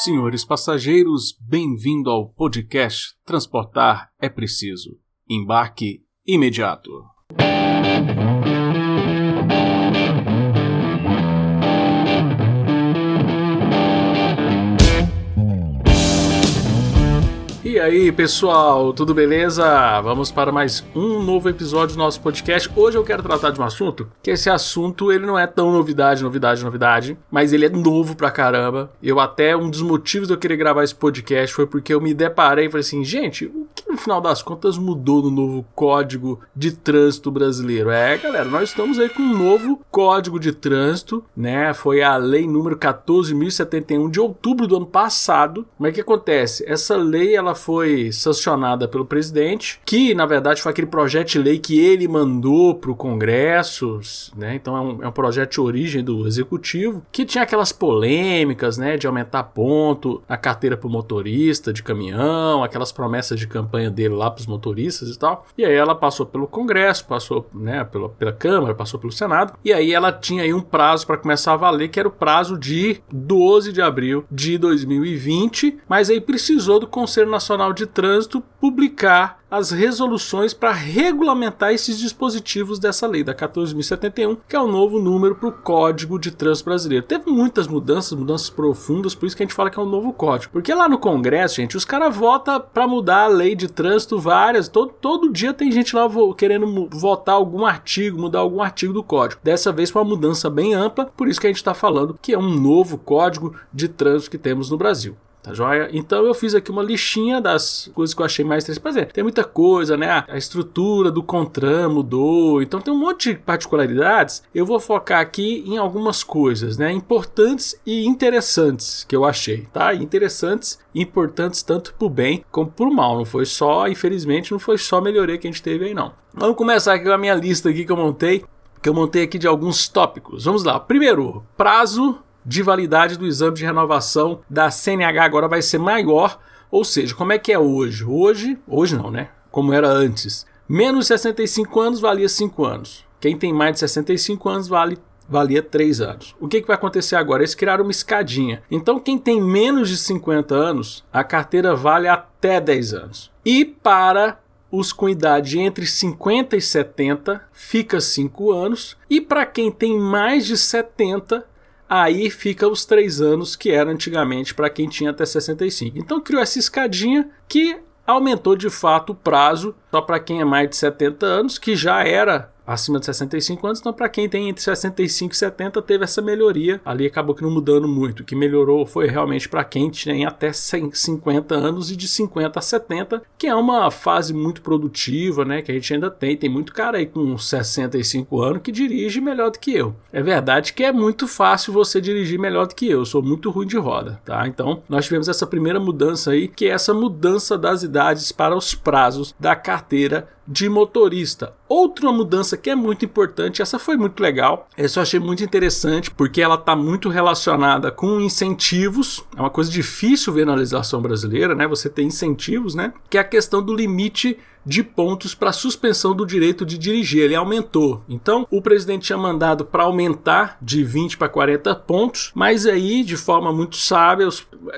Senhores passageiros, bem-vindo ao podcast Transportar é Preciso. Embarque imediato. Aí, pessoal, tudo beleza? Vamos para mais um novo episódio do nosso podcast. Hoje eu quero tratar de um assunto que esse assunto ele não é tão novidade, novidade, novidade, mas ele é novo pra caramba. Eu até um dos motivos de eu querer gravar esse podcast foi porque eu me deparei e falei assim, gente, o que no final das contas mudou no novo Código de Trânsito brasileiro? É, galera, nós estamos aí com um novo Código de Trânsito, né? Foi a lei número 14071 de outubro do ano passado. Mas o que acontece? Essa lei ela foi sancionada pelo presidente, que na verdade foi aquele projeto de lei que ele mandou para o Congresso, né? Então é um, é um, projeto de origem do executivo, que tinha aquelas polêmicas, né? De aumentar ponto na carteira para o motorista de caminhão, aquelas promessas de campanha dele lá para os motoristas e tal. E aí ela passou pelo Congresso, passou né, pela, pela Câmara, passou pelo Senado, e aí ela tinha aí um prazo para começar a valer, que era o prazo de 12 de abril de 2020, mas aí precisou do Conselho Nacional de Trânsito publicar as resoluções para regulamentar esses dispositivos dessa lei, da 14.071, que é o novo número para o Código de Trânsito Brasileiro. Teve muitas mudanças, mudanças profundas, por isso que a gente fala que é um novo código. Porque lá no Congresso, gente, os caras votam para mudar a lei de trânsito várias, todo, todo dia tem gente lá querendo votar algum artigo, mudar algum artigo do código. Dessa vez foi uma mudança bem ampla, por isso que a gente está falando que é um novo código de trânsito que temos no Brasil. Tá joia? Então eu fiz aqui uma listinha das coisas que eu achei mais interessantes. Por tem muita coisa, né? A estrutura do CONTRAN mudou, então tem um monte de particularidades. Eu vou focar aqui em algumas coisas, né? Importantes e interessantes que eu achei, tá? Interessantes e importantes tanto pro bem como pro mal. Não foi só, infelizmente, não foi só melhoria que a gente teve aí, não. Vamos começar aqui com a minha lista aqui que eu montei, que eu montei aqui de alguns tópicos. Vamos lá. Primeiro, prazo de validade do exame de renovação da CNH agora vai ser maior. Ou seja, como é que é hoje? Hoje, hoje não, né? Como era antes. Menos de 65 anos valia 5 anos. Quem tem mais de 65 anos vale valia 3 anos. O que, que vai acontecer agora? Eles criaram uma escadinha. Então, quem tem menos de 50 anos, a carteira vale até 10 anos. E para os com idade entre 50 e 70, fica 5 anos. E para quem tem mais de 70, aí fica os três anos que era antigamente para quem tinha até 65. Então criou essa escadinha que aumentou de fato o prazo só para quem é mais de 70 anos, que já era acima de 65 anos, então para quem tem entre 65 e 70 teve essa melhoria. Ali acabou que não mudando muito. O que melhorou foi realmente para quem tem até 50 anos e de 50 a 70, que é uma fase muito produtiva, né, que a gente ainda tem. Tem muito cara aí com 65 anos que dirige melhor do que eu. É verdade que é muito fácil você dirigir melhor do que eu. eu sou muito ruim de roda, tá? Então, nós tivemos essa primeira mudança aí, que é essa mudança das idades para os prazos da carteira de motorista. Outra mudança que é muito importante, essa foi muito legal, essa eu achei muito interessante porque ela está muito relacionada com incentivos. É uma coisa difícil ver na legislação brasileira, né? Você tem incentivos, né? Que é a questão do limite de pontos para suspensão do direito de dirigir. Ele aumentou. Então, o presidente tinha mandado para aumentar de 20 para 40 pontos, mas aí, de forma muito sábia,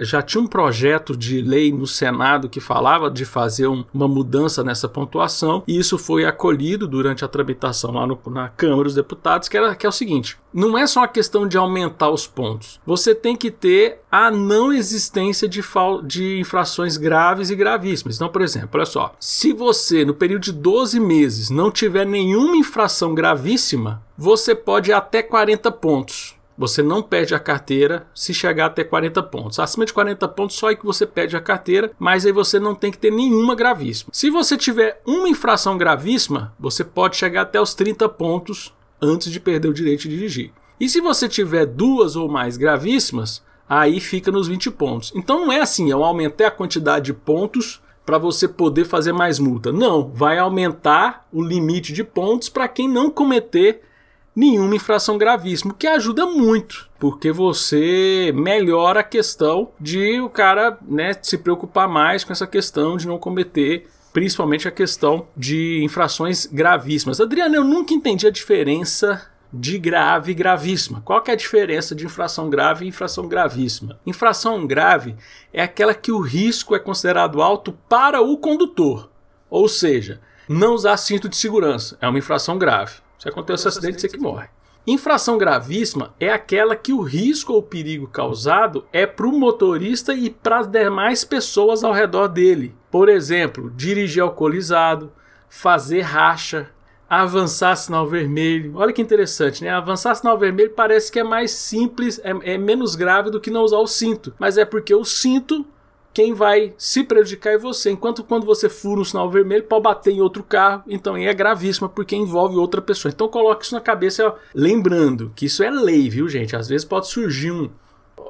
já tinha um projeto de lei no Senado que falava de fazer um, uma mudança nessa pontuação, e isso foi acolhido durante a tramitação lá no, na Câmara dos Deputados, que, era, que é o seguinte: não é só uma questão de aumentar os pontos, você tem que ter a não existência de, de infrações graves e gravíssimas. Então, por exemplo, olha só, se você no período de 12 meses, não tiver nenhuma infração gravíssima, você pode ir até 40 pontos. Você não perde a carteira se chegar até 40 pontos. Acima de 40 pontos, só é que você perde a carteira, mas aí você não tem que ter nenhuma gravíssima. Se você tiver uma infração gravíssima, você pode chegar até os 30 pontos antes de perder o direito de dirigir. E se você tiver duas ou mais gravíssimas, aí fica nos 20 pontos. Então não é assim, eu aumentei a quantidade de pontos para você poder fazer mais multa. Não, vai aumentar o limite de pontos para quem não cometer nenhuma infração gravíssima, que ajuda muito, porque você melhora a questão de o cara né, se preocupar mais com essa questão de não cometer principalmente a questão de infrações gravíssimas. Adriano, eu nunca entendi a diferença de grave e gravíssima. Qual que é a diferença de infração grave e infração gravíssima? Infração grave é aquela que o risco é considerado alto para o condutor, ou seja, não usar cinto de segurança é uma infração grave. Se acontecer um acidente, você que morre. Infração gravíssima é aquela que o risco ou perigo causado é para o motorista e para as demais pessoas ao redor dele. Por exemplo, dirigir alcoolizado, fazer racha, avançar sinal vermelho. Olha que interessante, né? Avançar sinal vermelho parece que é mais simples, é, é menos grave do que não usar o cinto. Mas é porque o cinto quem vai se prejudicar é você. Enquanto quando você fura um sinal vermelho, pode bater em outro carro, então é gravíssima porque envolve outra pessoa. Então coloque isso na cabeça, lembrando que isso é lei, viu, gente? Às vezes pode surgir um,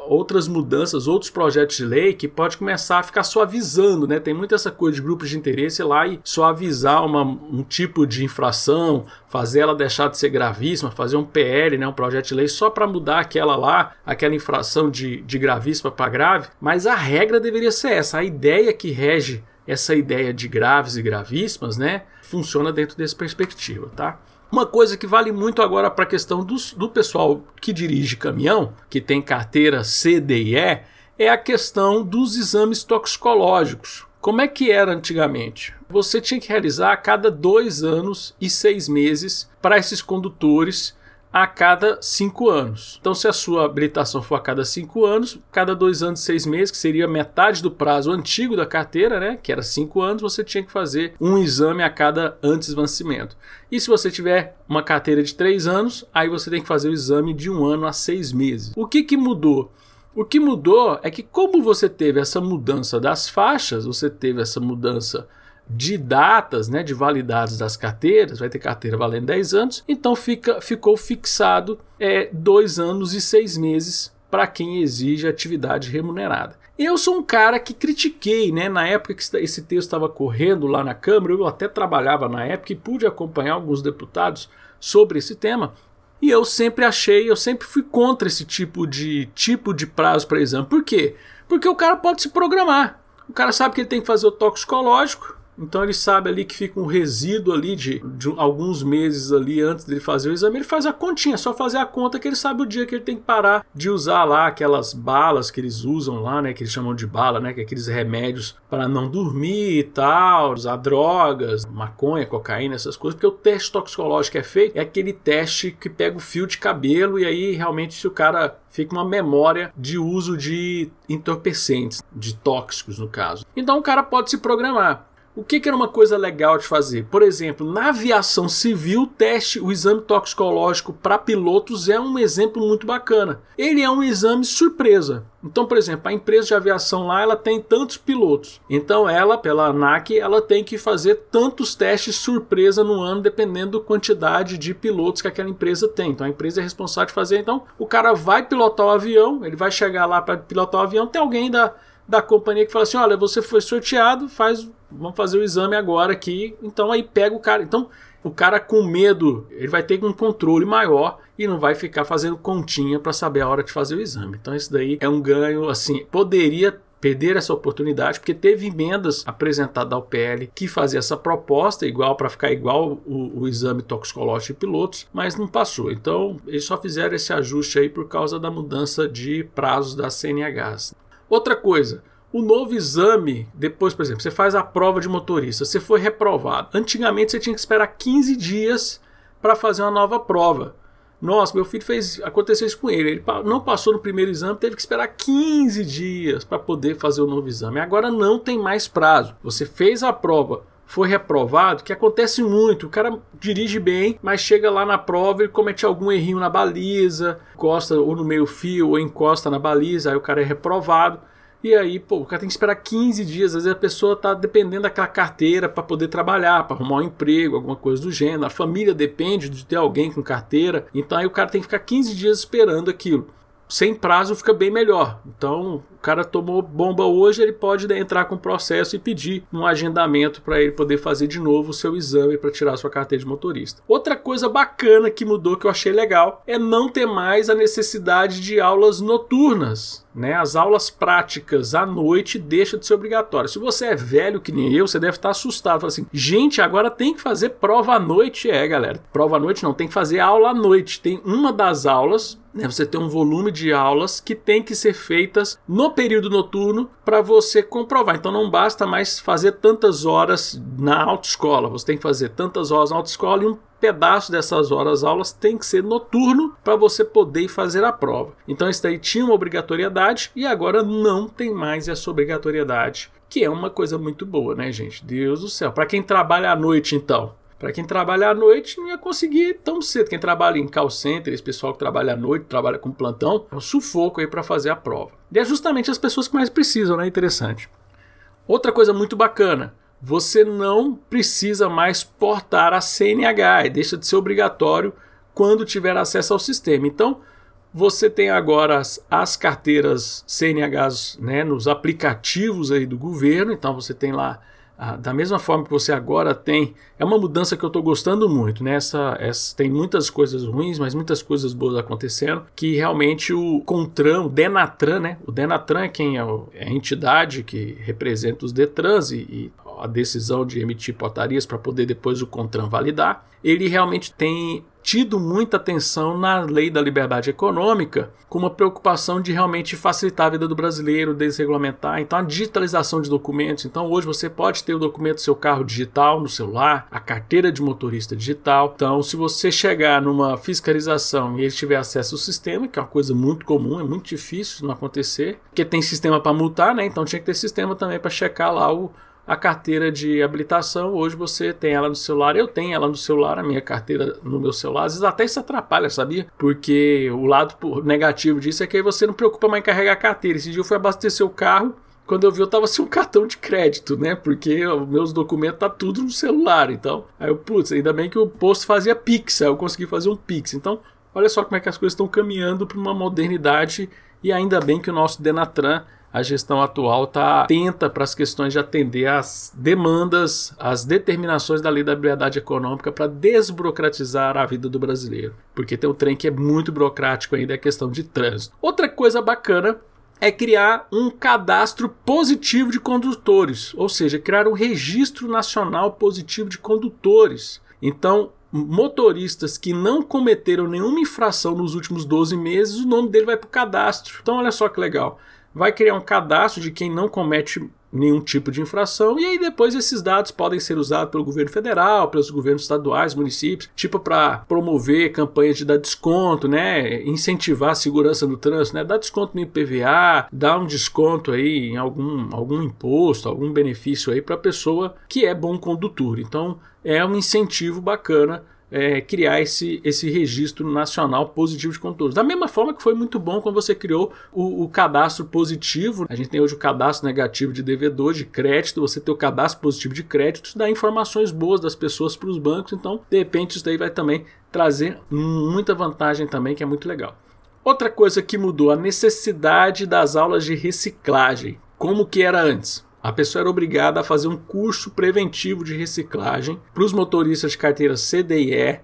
outras mudanças, outros projetos de lei que pode começar a ficar suavizando, né? Tem muito essa coisa de grupos de interesse lá e suavizar uma, um tipo de infração, fazer ela deixar de ser gravíssima, fazer um PL, né, um projeto de lei só para mudar aquela lá, aquela infração de, de gravíssima para grave, mas a regra deveria ser essa, a ideia que rege essa ideia de graves e gravíssimas, né, funciona dentro dessa perspectiva, tá? Uma coisa que vale muito agora para a questão do, do pessoal que dirige caminhão, que tem carteira C, D e E, é a questão dos exames toxicológicos. Como é que era antigamente? Você tinha que realizar a cada dois anos e seis meses para esses condutores a cada cinco anos. Então, se a sua habilitação for a cada cinco anos, cada dois anos e seis meses, que seria metade do prazo antigo da carteira, né, que era cinco anos, você tinha que fazer um exame a cada antes vencimento. E se você tiver uma carteira de três anos, aí você tem que fazer o exame de um ano a seis meses. O que, que mudou? O que mudou é que, como você teve essa mudança das faixas, você teve essa mudança de datas, né, de validades das carteiras, vai ter carteira valendo 10 anos, então fica, ficou fixado é, dois anos e seis meses para quem exige atividade remunerada. Eu sou um cara que critiquei, né? Na época que esse texto estava correndo lá na Câmara, eu até trabalhava na época e pude acompanhar alguns deputados sobre esse tema. E eu sempre achei, eu sempre fui contra esse tipo de tipo de prazo para exame. Por quê? Porque o cara pode se programar. O cara sabe que ele tem que fazer o toxicológico, então ele sabe ali que fica um resíduo ali de, de, alguns meses ali antes dele fazer o exame. Ele faz a continha, só fazer a conta que ele sabe o dia que ele tem que parar de usar lá aquelas balas que eles usam lá, né? Que eles chamam de bala, né? Que é aqueles remédios para não dormir e tal, usar drogas, maconha, cocaína, essas coisas. Porque o teste toxicológico é feito, é aquele teste que pega o fio de cabelo e aí realmente se o cara fica uma memória de uso de entorpecentes, de tóxicos no caso. Então o cara pode se programar. O que, que, era uma coisa legal de fazer? Por exemplo, na aviação civil, o teste, o exame toxicológico para pilotos é um exemplo muito bacana. Ele é um exame surpresa. Então, por exemplo, a empresa de aviação lá, ela tem tantos pilotos. Então, ela, pela ANAC, ela tem que fazer tantos testes surpresa no ano, dependendo da quantidade de pilotos que aquela empresa tem. Então, a empresa é responsável de fazer. Então, o cara vai pilotar o avião, ele vai chegar lá para pilotar o avião, tem alguém da da companhia que fala assim: olha, você foi sorteado, faz, vamos fazer o exame agora aqui. Então aí pega o cara. Então o cara com medo, ele vai ter um controle maior e não vai ficar fazendo continha para saber a hora de fazer o exame. Então isso daí é um ganho assim, poderia perder essa oportunidade, porque teve emendas apresentadas ao PL que fazia essa proposta igual para ficar igual o, o, exame toxicológico de pilotos, mas não passou. Então, eles só fizeram esse ajuste aí por causa da mudança de prazos da CNH. Outra coisa, o novo exame, depois, por exemplo, você faz a prova de motorista, você foi reprovado. Antigamente você tinha que esperar 15 dias para fazer uma nova prova. Nossa, meu filho fez. Aconteceu isso com ele. Ele não passou no primeiro exame, teve que esperar 15 dias para poder fazer o novo exame. Agora não tem mais prazo. Você fez a prova, foi reprovado, que acontece muito. O cara dirige bem, mas chega lá na prova e comete algum errinho na baliza, encosta ou no meio fio ou encosta na baliza, aí o cara é reprovado. E aí, pô, o cara tem que esperar 15 dias. Às vezes a pessoa tá dependendo daquela carteira para poder trabalhar, para arrumar um emprego, alguma coisa do gênero. A família depende de ter alguém com carteira. Então aí o cara tem que ficar 15 dias esperando aquilo sem prazo fica bem melhor. Então, o cara tomou bomba hoje, ele pode entrar com o processo e pedir um agendamento para ele poder fazer de novo o seu exame para tirar sua carteira de motorista. Outra coisa bacana que mudou que eu achei legal é não ter mais a necessidade de aulas noturnas né, as aulas práticas à noite deixa de ser obrigatório. Se você é velho que nem eu, você deve estar assustado. Fala assim, gente, agora tem que fazer prova à noite. É, galera, prova à noite não, tem que fazer aula à noite. Tem uma das aulas né, você tem um volume de aulas que tem que ser feitas no período noturno para você comprovar. Então não basta mais fazer tantas horas na autoescola, você tem que fazer tantas horas na autoescola e um pedaço dessas horas aulas tem que ser noturno para você poder fazer a prova. Então isso daí tinha uma obrigatoriedade e agora não tem mais essa obrigatoriedade, que é uma coisa muito boa, né, gente? Deus do céu. Para quem trabalha à noite, então, para quem trabalha à noite não ia conseguir tão cedo. Quem trabalha em call center, esse pessoal que trabalha à noite, trabalha com plantão, é um sufoco aí para fazer a prova. E é justamente as pessoas que mais precisam, né? Interessante. Outra coisa muito bacana, você não precisa mais portar a CNH, deixa de ser obrigatório quando tiver acesso ao sistema. Então, você tem agora as, as carteiras CNHs né, nos aplicativos aí do governo, então você tem lá da mesma forma que você agora tem, é uma mudança que eu estou gostando muito, né? Essa, essa, tem muitas coisas ruins, mas muitas coisas boas acontecendo, que realmente o Contran, o Denatran, né? O Denatran é quem é, é a entidade que representa os Detrans e, e a decisão de emitir portarias para poder depois o Contran validar, ele realmente tem tido muita atenção na lei da liberdade econômica, com uma preocupação de realmente facilitar a vida do brasileiro, desregulamentar. Então, a digitalização de documentos. Então, hoje você pode ter o documento do seu carro digital no celular, a carteira de motorista digital. Então, se você chegar numa fiscalização e ele tiver acesso ao sistema, que é uma coisa muito comum, é muito difícil não acontecer, porque tem sistema para multar, né? Então, tinha que ter sistema também para checar lá o a carteira de habilitação, hoje você tem ela no celular, eu tenho ela no celular, a minha carteira no meu celular. Às vezes até isso atrapalha, sabia? Porque o lado negativo disso é que aí você não preocupa mais em carregar a carteira. Esse dia eu fui abastecer o carro, quando eu vi eu tava sem um cartão de crédito, né? Porque meus documentos tá tudo no celular, então. Aí eu, putz, ainda bem que o posto fazia Pix, aí eu consegui fazer um Pix. Então, olha só como é que as coisas estão caminhando para uma modernidade e ainda bem que o nosso Denatran a gestão atual está atenta para as questões de atender às demandas, às determinações da lei da liberdade econômica para desburocratizar a vida do brasileiro. Porque tem um trem que é muito burocrático ainda, é a questão de trânsito. Outra coisa bacana é criar um cadastro positivo de condutores, ou seja, criar um registro nacional positivo de condutores. Então, motoristas que não cometeram nenhuma infração nos últimos 12 meses, o nome dele vai para o cadastro. Então, olha só que legal vai criar um cadastro de quem não comete nenhum tipo de infração e aí depois esses dados podem ser usados pelo governo federal, pelos governos estaduais, municípios, tipo para promover campanhas de dar desconto, né, incentivar a segurança no trânsito, né, dar desconto no IPVA, dar um desconto aí em algum algum imposto, algum benefício aí para a pessoa que é bom condutor. Então é um incentivo bacana é, criar esse, esse registro nacional positivo de condutores. Da mesma forma que foi muito bom quando você criou o, o, cadastro positivo, a gente tem hoje o cadastro negativo de devedor, de crédito, você tem o cadastro positivo de crédito, isso dá informações boas das pessoas para os bancos, então de repente isso daí vai também trazer muita vantagem também, que é muito legal. Outra coisa que mudou, a necessidade das aulas de reciclagem. Como que era antes? A pessoa era obrigada a fazer um curso preventivo de reciclagem para os motoristas de carteira CDE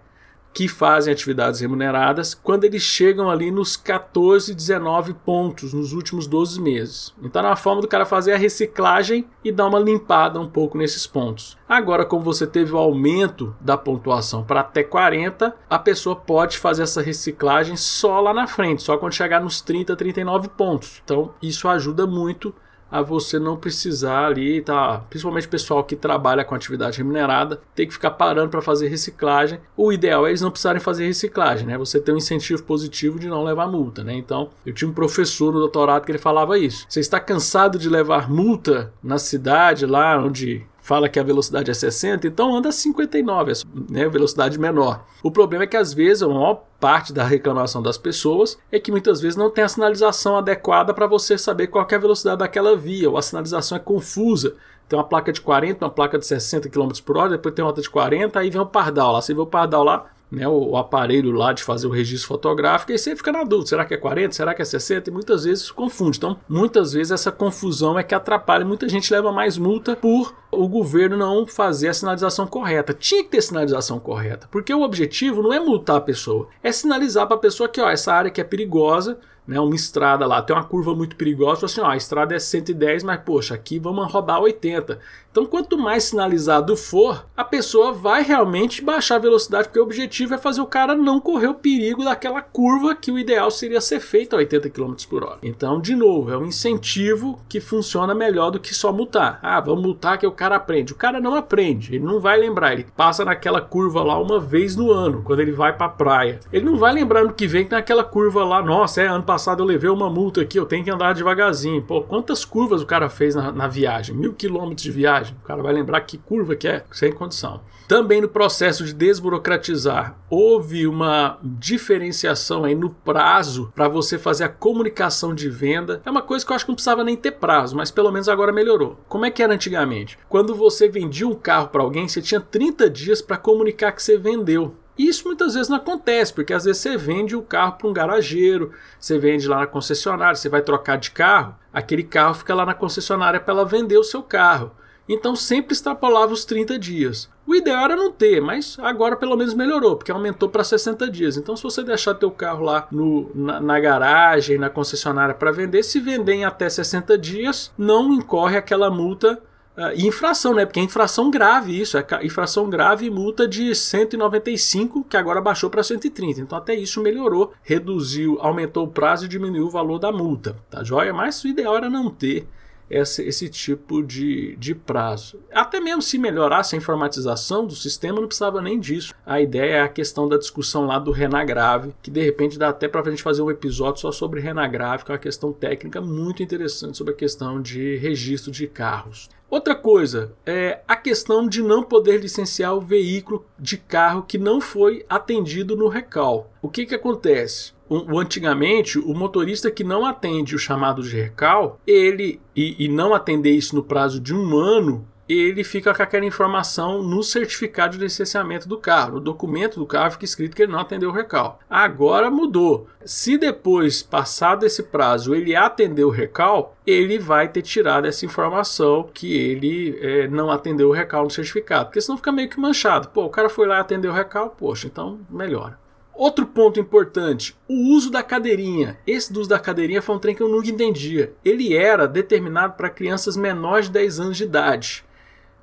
que fazem atividades remuneradas quando eles chegam ali nos 14, 19 pontos nos últimos 12 meses. Então, é uma forma do cara fazer a reciclagem e dar uma limpada um pouco nesses pontos. Agora, como você teve o aumento da pontuação para até 40, a pessoa pode fazer essa reciclagem só lá na frente, só quando chegar nos 30, 39 pontos. Então, isso ajuda muito a você não precisar ali, tá? Principalmente o pessoal que trabalha com atividade remunerada, tem que ficar parando para fazer reciclagem. O ideal é eles não precisarem fazer reciclagem, né? Você tem um incentivo positivo de não levar multa, né? Então, eu tinha um professor no doutorado que ele falava isso. Você está cansado de levar multa na cidade lá onde fala que a velocidade é 60, então anda 59, né, velocidade menor. O problema é que às vezes a maior parte da reclamação das pessoas é que muitas vezes não tem a sinalização adequada para você saber qual é a velocidade daquela via, ou a sinalização é confusa. Tem uma placa de 40, uma placa de 60 km por hora, depois tem outra de 40, aí vem o pardal lá. Você vê o pardal lá, né, o, aparelho lá de fazer o registro fotográfico, e você fica na dúvida, será que é 40, será que é 60? E muitas vezes confunde. Então, muitas vezes essa confusão é que atrapalha, muita gente leva mais multa por o governo não fazer a sinalização correta. Tinha que ter sinalização correta, porque o objetivo não é multar a pessoa, é sinalizar para a pessoa que ó, essa área que é perigosa, né, uma estrada lá, tem uma curva muito perigosa, assim, ó, a estrada é 110, mas poxa, aqui vamos rodar 80. Então, quanto mais sinalizado for, a pessoa vai realmente baixar a velocidade, porque o objetivo é fazer o cara não correr o perigo daquela curva que o ideal seria ser feita a 80 km por hora. Então, de novo, é um incentivo que funciona melhor do que só multar. Ah, vamos multar que o cara aprende. O cara não aprende, ele não vai lembrar, ele passa naquela curva lá uma vez no ano, quando ele vai para a praia. Ele não vai lembrar no que vem que naquela curva lá, nossa, é ano passado eu levei uma multa aqui, eu tenho que andar devagarzinho. Pô, quantas curvas o cara fez na, na viagem? Mil quilômetros de viagem. O cara vai lembrar que curva que é, sem condição. Também no processo de desburocratizar, houve uma diferenciação aí no prazo para você fazer a comunicação de venda. É uma coisa que eu acho que não precisava nem ter prazo, mas pelo menos agora melhorou. Como é que era antigamente? Quando você vendia um carro para alguém, você tinha 30 dias para comunicar que você vendeu. Isso muitas vezes não acontece, porque às vezes você vende o carro para um garageiro, você vende lá na concessionária, você vai trocar de carro, aquele carro fica lá na concessionária para ela vender o seu carro. Então sempre extrapolava os 30 dias. O ideal era não ter, mas agora pelo menos melhorou, porque aumentou para 60 dias. Então se você deixar teu carro lá no, na, na garagem, na concessionária para vender, se vender em até 60 dias, não incorre aquela multa Uh, e infração, né? Porque é infração grave isso, é infração grave e multa de 195, que agora baixou para 130. Então até isso melhorou, reduziu, aumentou o prazo e diminuiu o valor da multa, tá joia? Mas o ideal era não ter esse, esse tipo de, de prazo. Até mesmo se melhorasse a informatização do sistema, não precisava nem disso. A ideia é a questão da discussão lá do Renagrave, que de repente dá até para a gente fazer um episódio só sobre Renagrave, que é uma questão técnica muito interessante sobre a questão de registro de carros. Outra coisa é a questão de não poder licenciar o veículo de carro que não foi atendido no recal. O que, que acontece? O, antigamente, o motorista que não atende o chamado de recal, ele e, e não atender isso no prazo de um ano, ele fica com aquela informação no certificado de licenciamento do carro. No documento do carro fica escrito que ele não atendeu o recal. Agora mudou. Se depois, passado esse prazo, ele atendeu o recal, ele vai ter tirado essa informação que ele é, não atendeu o recal no certificado. Porque senão fica meio que manchado. Pô, o cara foi lá e atendeu o recal, poxa, então melhora. Outro ponto importante, o uso da cadeirinha. Esse uso da cadeirinha foi um trem que eu nunca entendia. Ele era determinado para crianças menores de 10 anos de idade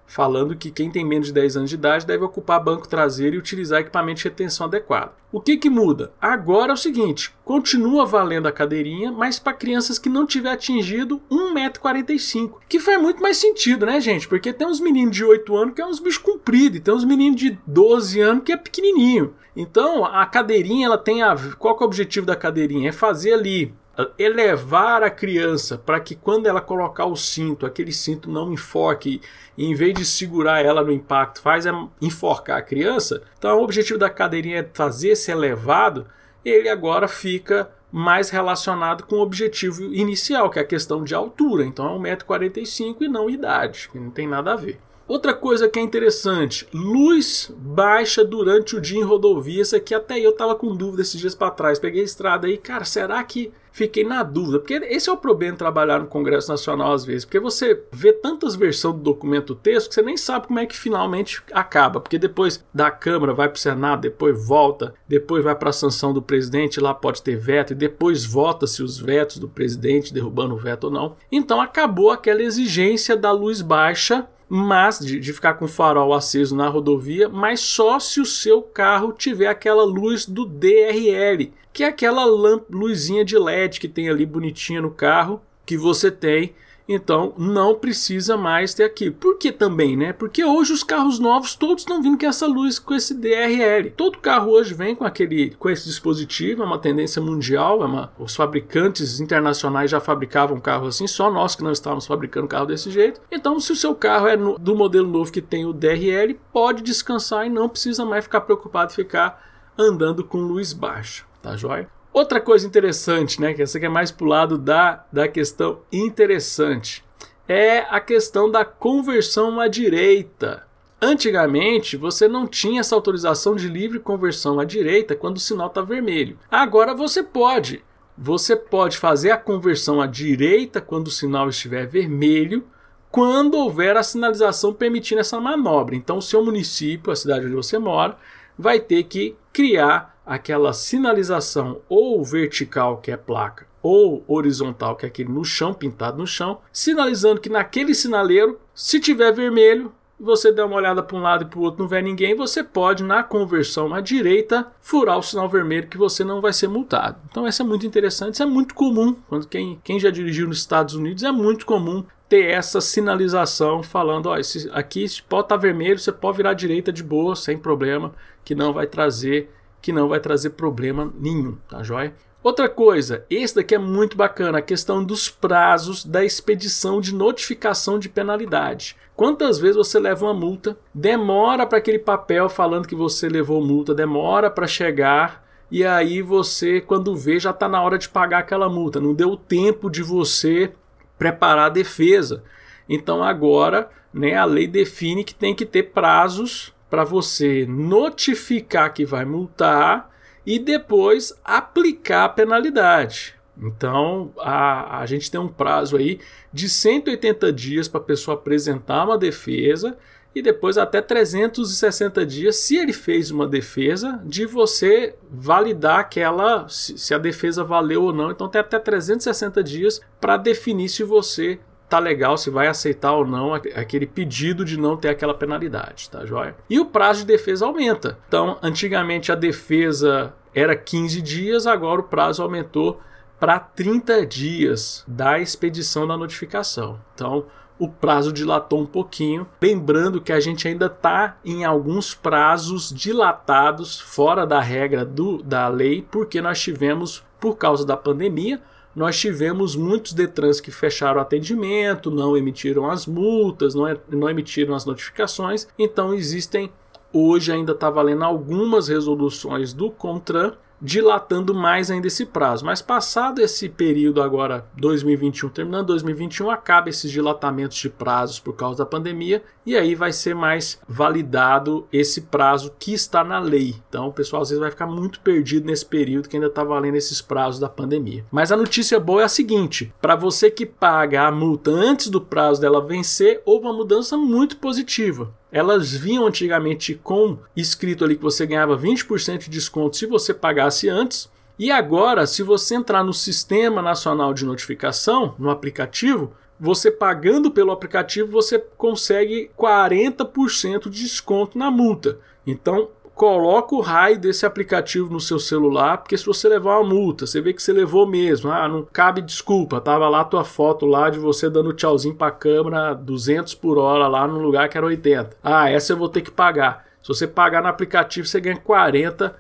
falando que quem tem menos de 10 anos de idade deve ocupar banco traseiro e utilizar equipamento de retenção adequado. O que, que muda? Agora é o seguinte: continua valendo a cadeirinha, mas para crianças que não tiver atingido 1,45m. Que faz muito mais sentido, né, gente? Porque tem uns meninos de 8 anos que é uns bichos compridos, e tem uns meninos de 12 anos que é pequenininho. Então, a cadeirinha, ela tem a. Qual é o objetivo da cadeirinha? É fazer ali elevar a criança para que quando ela colocar o cinto, aquele cinto não enfoque, e em vez de segurar ela no impacto, faz é enforcar a criança. Então o objetivo da cadeirinha é fazer esse elevado, ele agora fica mais relacionado com o objetivo inicial, que é a questão de altura. Então é 1,45m e não idade, que não tem nada a ver. Outra coisa que é interessante, luz baixa durante o dia em rodovia. Isso aqui até eu tava com dúvida esses dias para trás. Peguei a estrada aí, cara, será que fiquei na dúvida? Porque esse é o problema de trabalhar no Congresso Nacional às vezes, porque você vê tantas versões do documento texto que você nem sabe como é que finalmente acaba, porque depois da Câmara vai para o Senado, depois volta, depois vai para a sanção do presidente, lá pode ter veto e depois vota-se os vetos do presidente derrubando o veto ou não. Então acabou aquela exigência da luz baixa mas de, de, ficar com o farol aceso na rodovia, mas só se o seu carro tiver aquela luz do DRL, que é aquela luzinha de LED que tem ali bonitinha no carro que você tem então não precisa mais ter aqui. Por que também, né? Porque hoje os carros novos todos estão vindo com essa luz, com esse DRL. Todo carro hoje vem com aquele, com esse dispositivo. É uma tendência mundial. É uma, os fabricantes internacionais já fabricavam carro assim. Só nós que não estávamos fabricando carro desse jeito. Então, se o seu carro é no, do modelo novo que tem o DRL, pode descansar e não precisa mais ficar preocupado em ficar andando com luz baixa. Tá joia? Outra coisa interessante, né, que essa aqui é mais pro lado da, da questão interessante, é a questão da conversão à direita. Antigamente, você não tinha essa autorização de livre conversão à direita quando o sinal está vermelho. Agora você pode. Você pode fazer a conversão à direita quando o sinal estiver vermelho, quando houver a sinalização permitindo essa manobra. Então, o seu município, a cidade onde você mora, vai ter que criar aquela sinalização ou vertical, que é placa, ou horizontal, que é aquele no chão, pintado no chão, sinalizando que naquele sinaleiro, se tiver vermelho, você der uma olhada para um lado e para o outro, não vê ninguém, você pode, na conversão à direita, furar o sinal vermelho que você não vai ser multado. Então, essa é muito interessante, isso é muito comum. Quando quem, quem já dirigiu nos Estados Unidos é muito comum ter essa sinalização falando, ó, esse, aqui pode estar tá vermelho, você pode virar à direita de boa, sem problema, que não vai trazer, que não vai trazer problema nenhum, tá joia? Outra coisa, esse daqui é muito bacana, a questão dos prazos da expedição de notificação de penalidade. Quantas vezes você leva uma multa, demora para aquele papel falando que você levou multa, demora para chegar e aí você, quando vê, já está na hora de pagar aquela multa. Não deu tempo de você preparar a defesa. Então agora, né, a lei define que tem que ter prazos para você notificar que vai multar e depois aplicar a penalidade. Então a, a gente tem um prazo aí de 180 dias para a pessoa apresentar uma defesa e depois até 360 dias, se ele fez uma defesa, de você validar aquela se a defesa valeu ou não. Então tem até 360 dias para definir se você tá legal, se vai aceitar ou não aquele pedido de não ter aquela penalidade, tá joia? E o prazo de defesa aumenta. Então, antigamente a defesa era 15 dias, agora o prazo aumentou para 30 dias da expedição da notificação. Então, o prazo dilatou um pouquinho. Lembrando que a gente ainda está em alguns prazos dilatados fora da regra do, da lei, porque nós tivemos, por causa da pandemia, nós tivemos muitos Detrans que fecharam o atendimento, não emitiram as multas, não, é, não emitiram as notificações. Então existem, hoje ainda está valendo algumas resoluções do CONTRAN dilatando mais ainda esse prazo. Mas passado esse período agora, 2021, terminando 2021, acaba esses dilatamentos de prazos por causa da pandemia e aí vai ser mais validado esse prazo que está na lei. Então o pessoal às vezes vai ficar muito perdido nesse período que ainda está valendo esses prazos da pandemia. Mas a notícia boa é a seguinte: para você que paga a multa antes do prazo dela vencer, houve uma mudança muito positiva. Elas vinham antigamente com escrito ali que você ganhava 20% de desconto se você pagasse antes. E agora, se você entrar no Sistema Nacional de Notificação, no aplicativo, você pagando pelo aplicativo, você consegue 40% de desconto na multa. Então, coloca o raio desse aplicativo no seu celular, porque se você levar uma multa, você vê que você levou mesmo, ah, não cabe desculpa, tava lá tua foto lá de você dando tchauzinho para a câmera 200 por hora lá no lugar que era 80. Ah, essa eu vou ter que pagar. Se você pagar no aplicativo, você ganha 40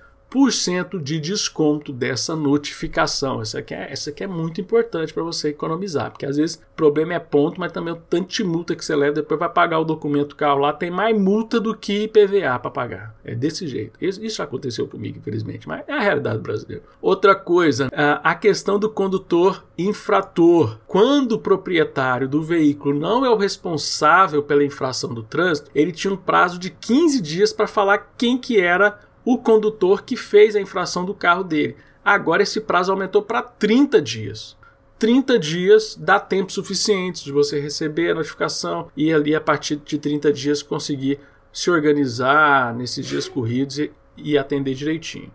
cento de desconto dessa notificação. Essa aqui é, essa aqui é muito importante para você economizar, porque às vezes o problema é ponto, mas também o tanto de multa que você leva, depois vai pagar o documento do carro lá, tem mais multa do que IPVA para pagar. É desse jeito. Isso, isso aconteceu comigo, infelizmente, mas é a realidade brasileira. Outra coisa, a questão do condutor infrator. Quando o proprietário do veículo não é o responsável pela infração do trânsito, ele tinha um prazo de 15 dias para falar quem que era o condutor que fez a infração do carro dele. Agora esse prazo aumentou para 30 dias. 30 dias dá tempo suficiente de você receber a notificação e ali a partir de 30 dias conseguir se organizar nesses dias corridos e, e atender direitinho.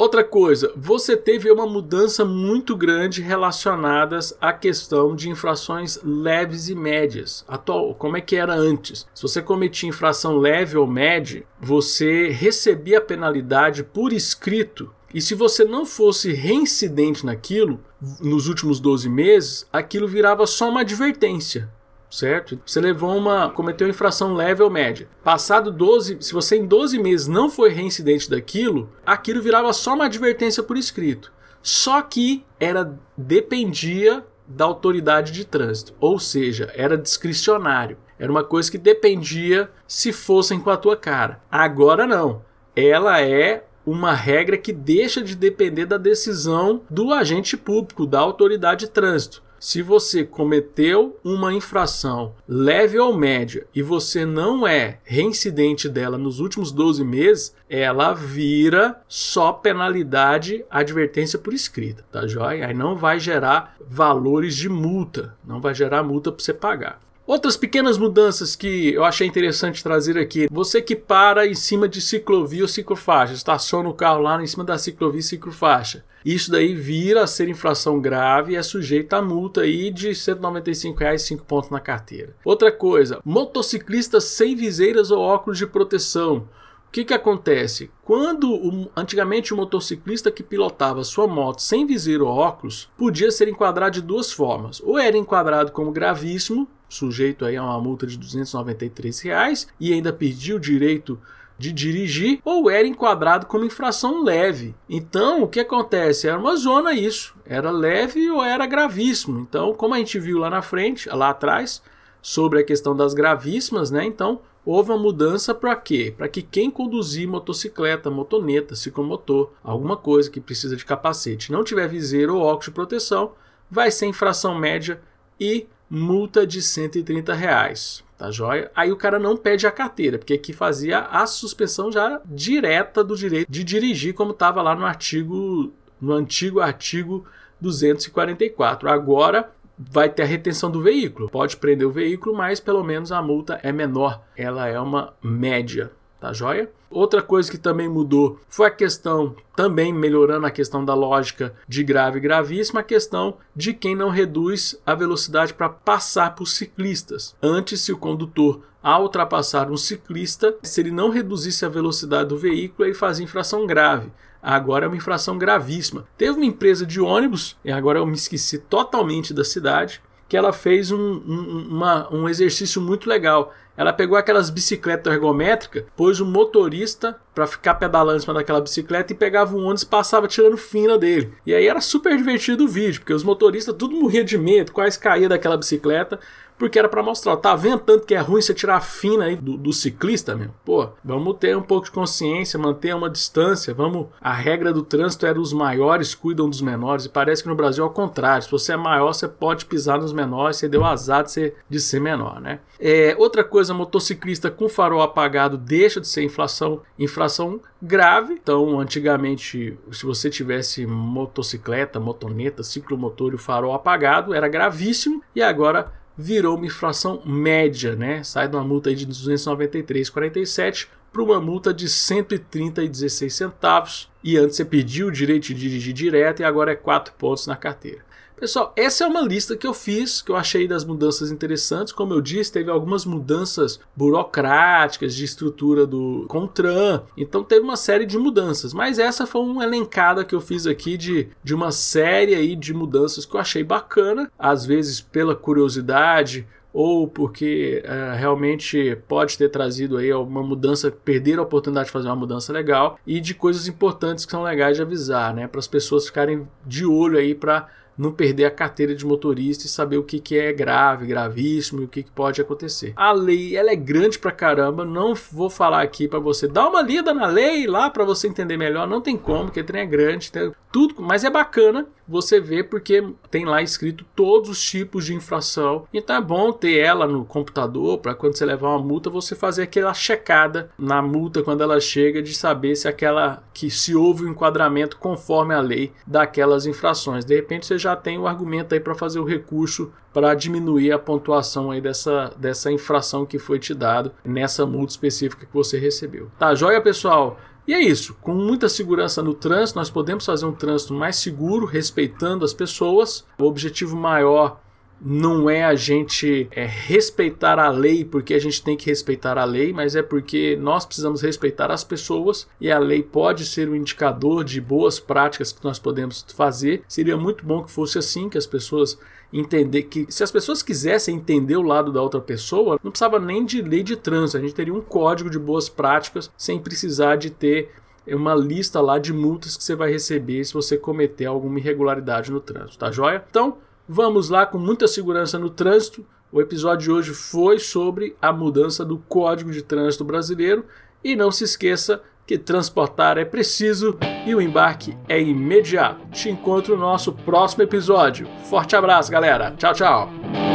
Outra coisa, você teve uma mudança muito grande relacionadas à questão de infrações leves e médias. Atual, como é que era antes? Se você cometia infração leve ou média, você recebia a penalidade por escrito. E se você não fosse reincidente naquilo, nos últimos 12 meses, aquilo virava só uma advertência certo? Você levou uma, cometeu infração leve ou média. Passado 12, se você em 12 meses não foi reincidente daquilo, aquilo virava só uma advertência por escrito. Só que era dependia da autoridade de trânsito, ou seja, era discricionário. Era uma coisa que dependia se fossem com a tua cara. Agora não. Ela é uma regra que deixa de depender da decisão do agente público, da autoridade de trânsito. Se você cometeu uma infração leve ou média e você não é reincidente dela nos últimos 12 meses, ela vira só penalidade, advertência por escrita, tá joia? Aí não vai gerar valores de multa, não vai gerar multa para você pagar. Outras pequenas mudanças que eu achei interessante trazer aqui. Você que para em cima de ciclovia ou ciclofaixa, estaciona o carro lá em cima da ciclovia e ciclofaixa. Isso daí vira a ser infração grave e é sujeito a multa aí de 195 reais, 5 pontos na carteira. Outra coisa, motociclistas sem viseiras ou óculos de proteção. O que, que acontece? Quando antigamente o motociclista que pilotava sua moto sem viseiro ou óculos podia ser enquadrado de duas formas. Ou era enquadrado como gravíssimo, sujeito aí a uma multa de 293 reais, e ainda perdia o direito de dirigir, ou era enquadrado como infração leve. Então, o que acontece? Era uma zona isso. Era leve ou era gravíssimo. Então, como a gente viu lá na frente, lá atrás, sobre a questão das gravíssimas, né? Então, houve uma mudança para quê? Para que quem conduzir motocicleta, motoneta, ciclomotor, alguma coisa que precisa de capacete, não tiver viseiro ou óculos de proteção, vai ser infração média e multa de 130 reais. Tá joia? Aí o cara não pede a carteira, porque aqui fazia a suspensão já direta do direito de dirigir, como estava lá no artigo, no antigo artigo 244. Agora vai ter a retenção do veículo. Pode prender o veículo, mas pelo menos a multa é menor. Ela é uma média, tá joia? Outra coisa que também mudou foi a questão, também melhorando a questão da lógica de grave e gravíssima, a questão de quem não reduz a velocidade para passar por ciclistas. Antes, se o condutor ao ultrapassar um ciclista, se ele não reduzisse a velocidade do veículo, ele fazia infração grave. Agora é uma infração gravíssima. Teve uma empresa de ônibus, e agora eu me esqueci totalmente da cidade, que ela fez um, um, uma, um exercício muito legal. Ela pegou aquelas bicicletas ergométricas, pôs o um motorista para ficar pedalando em cima daquela bicicleta e pegava um ônibus passava tirando fina dele. E aí era super divertido o vídeo, porque os motoristas tudo morria de medo, quase caía daquela bicicleta porque era para mostrar, tá vendo tanto que é ruim você tirar a fina aí do, do, ciclista, meu? Pô, vamos ter um pouco de consciência, manter uma distância, vamos. A regra do trânsito era os maiores cuidam dos menores, e parece que no Brasil é o contrário. Se você é maior, você pode pisar nos menores, você deu azar de ser, de ser menor, né? É, outra coisa, motociclista com farol apagado deixa de ser inflação, infração grave. Então, antigamente, se você tivesse motocicleta, motoneta, ciclomotor e o farol apagado, era gravíssimo, e agora virou uma infração média, né? Sai de uma multa de 293,47 para uma multa de 130,16 centavos. E antes você pediu o direito de dirigir direto e agora é 4 pontos na carteira. Pessoal, essa é uma lista que eu fiz, que eu achei das mudanças interessantes. Como eu disse, teve algumas mudanças burocráticas de estrutura do Contran. Então teve uma série de mudanças. Mas essa foi uma elencada que eu fiz aqui de, de uma série aí de mudanças que eu achei bacana. Às vezes pela curiosidade ou porque é, realmente pode ter trazido aí uma mudança, perder a oportunidade de fazer uma mudança legal e de coisas importantes que são legais de avisar, né, para as pessoas ficarem de olho aí para não perder a carteira de motorista e saber o que, que é grave, gravíssimo e o que, que pode acontecer. A lei ela é grande pra caramba, não vou falar aqui para você dar uma lida na lei lá para você entender melhor, não tem como, porque o trem é grande, tudo, mas é bacana você ver porque tem lá escrito todos os tipos de infração. Então é bom ter ela no computador para quando você levar uma multa você fazer aquela checada na multa quando ela chega de saber se aquela que se houve o um enquadramento conforme a lei daquelas infrações. De repente você já tem o argumento aí para fazer o recurso para diminuir a pontuação aí dessa, dessa infração que foi te dado nessa multa específica que você recebeu. Tá, joia pessoal? E é isso. Com muita segurança no trânsito, nós podemos fazer um trânsito mais seguro, respeitando as pessoas. O objetivo maior não é a gente é, respeitar a lei porque a gente tem que respeitar a lei, mas é porque nós precisamos respeitar as pessoas e a lei pode ser um indicador de boas práticas que nós podemos fazer. Seria muito bom que fosse assim, que as pessoas entender que se as pessoas quisessem entender o lado da outra pessoa, não precisava nem de lei de trânsito, a gente teria um código de boas práticas sem precisar de ter uma lista lá de multas que você vai receber se você cometer alguma irregularidade no trânsito, tá joia? Então, vamos lá com muita segurança no trânsito. O episódio de hoje foi sobre a mudança do Código de Trânsito Brasileiro e não se esqueça que transportar é preciso e o embarque é imediato. Te encontro no nosso próximo episódio. Forte abraço, galera. Tchau, tchau.